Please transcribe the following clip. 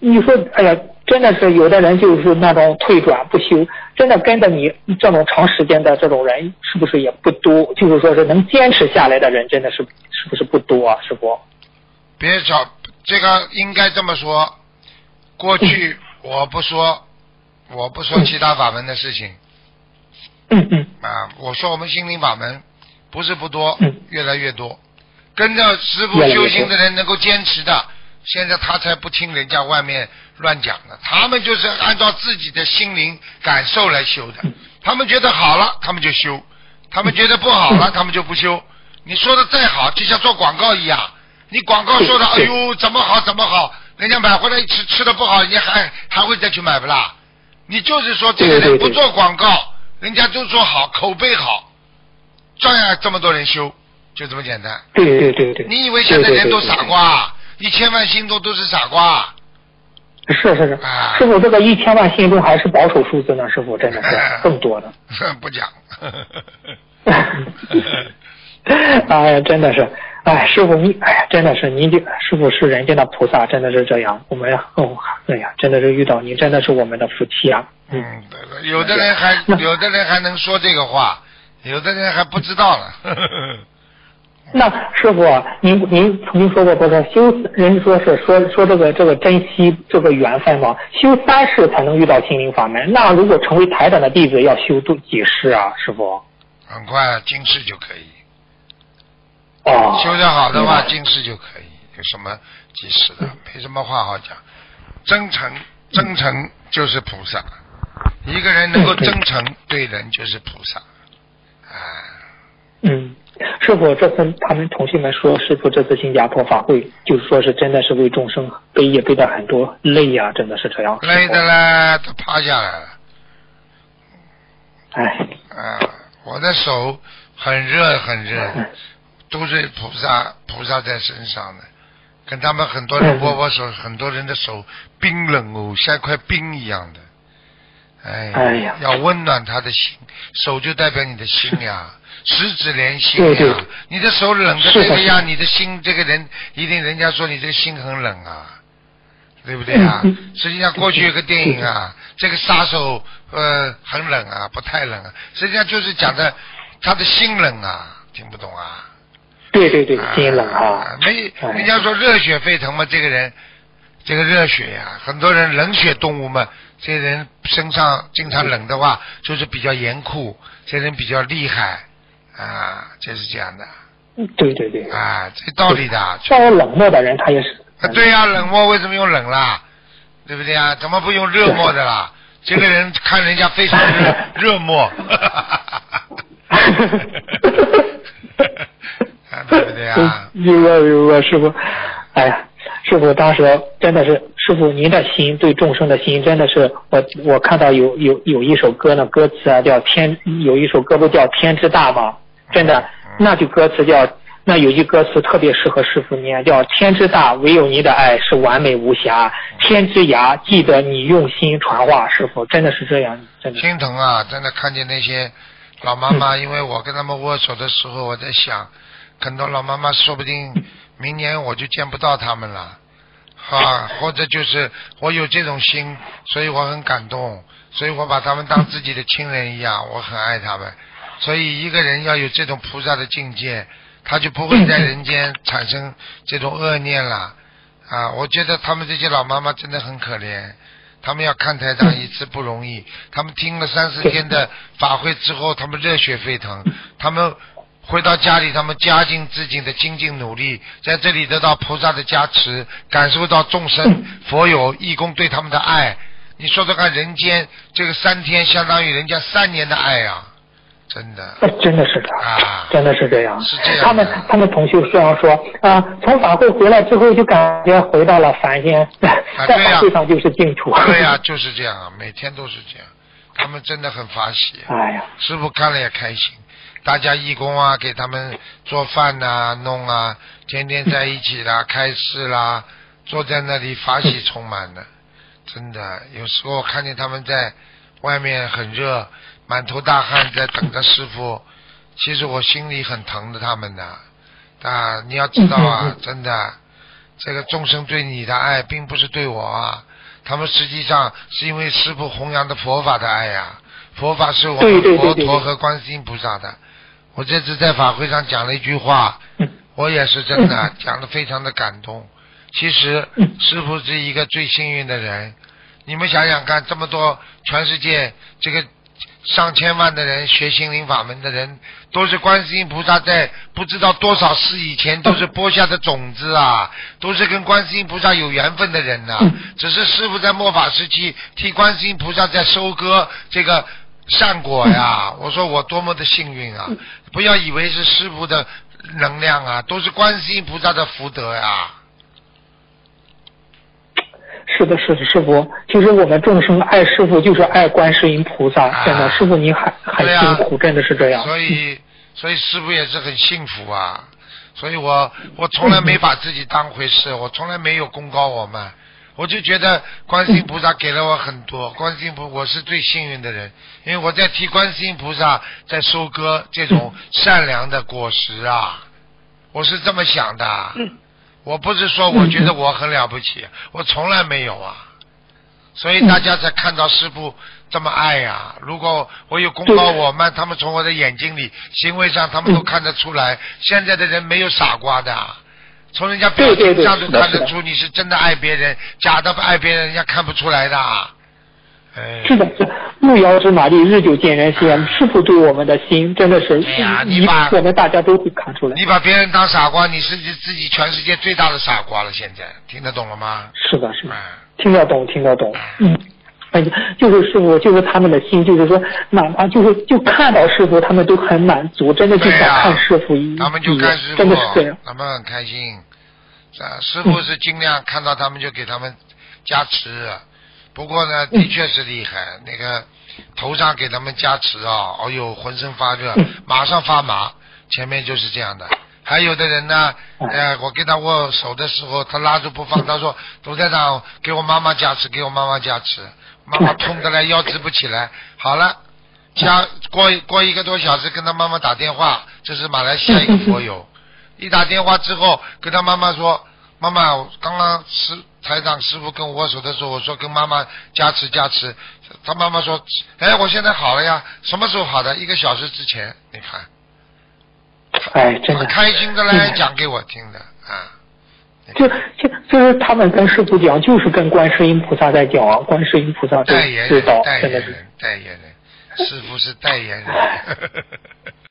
你说，哎呀，真的是有的人就是那种退转不休，真的跟着你这种长时间的这种人，是不是也不多？就是说是能坚持下来的人，真的是是不是不多啊？师傅？别找这个应该这么说，过去我不说，我不说其他法门的事情。嗯嗯。啊，我说我们心灵法门不是不多，嗯越来越多，跟着师傅修行的人能够坚持的，现在他才不听人家外面乱讲的，他们就是按照自己的心灵感受来修的，他们觉得好了，他们就修，他们觉得不好了，他们就不修。你说的再好，就像做广告一样，你广告说的，哎对呦怎么好怎么好，人家买回来一吃吃的不好，人家还还会再去买不啦？你就是说这个对对对人不做广告，人家都说好，口碑好，照样这么多人修，就这么简单。对对对对。你以为现在人都傻瓜啊？一千万心中都是傻瓜啊？是是是啊，师傅这个一千万心中还是保守数字呢，师傅真的是 更多的。不讲。哎呀，真的是，哎，师傅你，哎呀，真的是您这师傅是人间的菩萨，真的是这样。我们哦，哎呀，真的是遇到您，真的是我们的福气啊。嗯，有的人还有的人还能说这个话，有的人还不知道呢。那师傅，您您曾经说过，不是修人说是说说这个这个珍惜这个缘分嘛，修三世才能遇到心灵法门。那如果成为台长的弟子，要修多几世啊，师傅？很快今世就可以，哦，修得好的话，今世就可以。有什么几世的？没什么话好讲。真诚，真诚就是菩萨。一个人能够真诚对人就是菩萨。啊，嗯，师傅，这次他们同学们说，师傅这次新加坡法会，就是说是真的是为众生背也背了很多累呀、真的是这样。累的嘞，都趴下来了。哎，啊，我的手很热很热，嗯都是菩萨菩萨在身上的，跟他们很多人嗯握握手，很多人的手冰冷哦，像一块冰一样的。哎，哎呀要温暖他的心，手就代表你的心呀，十指连心呀。对对你的手冷的这个样，你的心这个人一定人家说你这个心很冷啊。对不对啊？实际上过去有个电影啊，这个杀手呃很冷啊，不太冷啊，实际上就是讲的他的心冷啊，听不懂啊？对对对，心冷啊。没，哎人家说热血沸腾嘛，这个人，这个热血呀、很多人冷血动物嘛，这些人身上经常冷的话，就是比较严酷，这人比较厉害啊，就是这样的对对对，啊，这道理的。稍微冷漠的人，他也是。啊，对呀、冷漠为什么用冷啦？对不对啊？怎么不用热漠的啦？这个人看人家非常热 热漠，啊，对不对呀？明白明白，师傅。哎呀，师傅当时真的是，师傅您的心对众生的心真的是，我我看到有有有一首歌呢，歌词啊叫天，有一首歌不叫天之大吗？真的，那句歌词叫。那有句歌词特别适合师傅念，叫“天之大，唯有你的爱是完美无瑕；天之涯，记得你用心传话。”师傅真的是这样，真的。心疼啊！真的看见那些老妈妈，因为我跟他们握手的时候，我在想，很多老妈妈说不定 明年我就见不到他们了，啊，或者就是我有这种心，所以我很感动，所以我把他们当自己的亲人一样，我很爱他们。所以一个人要有这种菩萨的境界，他就不会在人间产生这种恶念了。啊，我觉得他们这些老妈妈真的很可怜。他们要看台长一次不容易，他们听了三四天的法会之后，他们热血沸腾，他们回到家里，他们加尽自己的精进努力，在这里得到菩萨的加持，感受到众生 佛友义工对他们的爱。你说说看，人间这个三天相当于人家三年的爱啊，真的哎真的是的，啊，真的是这样。是这样他们他们同学这样说啊，从法会回来之后就感觉回到了凡间，在法会上就是净土。对呀、就是这样啊，每天都是这样，他们真的很法喜。哎呀，师傅看了也开心，大家义工啊，给他们做饭呐、弄啊，天天在一起啦，开示啦，坐在那里法喜充满的，真的。有时候看见他们在外面很热，满头大汗在等着师傅，其实我心里很疼的他们的。啊，你要知道啊，真的，这个众生对你的爱，并不是对我啊，他们实际上是因为师傅弘扬的佛法的爱呀，佛法是我们佛陀和观世音菩萨的。我这次在法会上讲了一句话，嗯。我也是真的讲的非常的感动。其实嗯。师傅是一个最幸运的人，你们想想看，这么多全世界这个上千万的人学心灵法门的人，都是观世音菩萨在不知道多少世以前都是播下的种子啊，都是跟观世音菩萨有缘分的人呐、嗯只是师傅在末法时期替观世音菩萨在收割这个善果呀。我说我多么的幸运啊！不要以为是师傅的能量啊，都是观世音菩萨的福德呀。是的，是的，师傅。其实我们众生爱师傅，就是爱观世音菩萨。啊真的，师傅您很很辛苦，真的是这样。所以，所以师傅也是很幸福啊。所以我我从来没把自己当回事，我从来没有功高我慢，我就觉得观世音菩萨给了我很多，观世音菩我是最幸运的人，因为我在替观世音菩萨在收割这种 善良的果实啊，我是这么想的。嗯我不是说我觉得我很了不起，我从来没有啊。所以大家才看到师傅这么爱呀、如果我有功高我慢，他们从我的眼睛里、行为上，他们都看得出来。现在的人没有傻瓜的，从人家表情上都看得出你是真的爱别人，假的不爱别人，人家看不出来的。哎，是的，是路遥知马力，日久见人心。师傅对我们的心真的是哎呀你一把我们大家都会看出来。你把别人当傻瓜，你是自己全世界最大的傻瓜了。现在听得懂了吗？是的，是的，哎，听得懂，听得懂。嗯。哎，就是师傅，就是他们的心，就是说，哪怕就是就看到师傅，他们都很满足，真的就想看师傅一他们就一眼看师傅真的是这样。，他们很开心。啊，师傅是尽量看到他们就给他们加持，不过呢，嗯的确是厉害，那个头上给他们加持啊，哦呦，浑身发热嗯，马上发麻，前面就是这样的。还有的人呢，嗯呃，我跟他握手的时候，他拉住不放，他说：“董事长，给我妈妈加持，给我妈妈加持。”妈妈痛得来腰直不起来。好了，加过过一个多小时，跟他妈妈打电话，这是马来西亚一个佛友。一打电话之后，跟他妈妈说：“妈妈，我刚刚师台长师傅跟我握手的时候，我说跟妈妈加持加持。”他妈妈说：“哎，我现在好了呀，什么时候好的？一个小时之前，你看。”哎，真的开心的嗯来讲给我听的啊。就就就是他们跟师傅讲，就是跟观世音菩萨在讲啊，观世音菩萨都代言人，代。言人，代言人，师傅是代言人。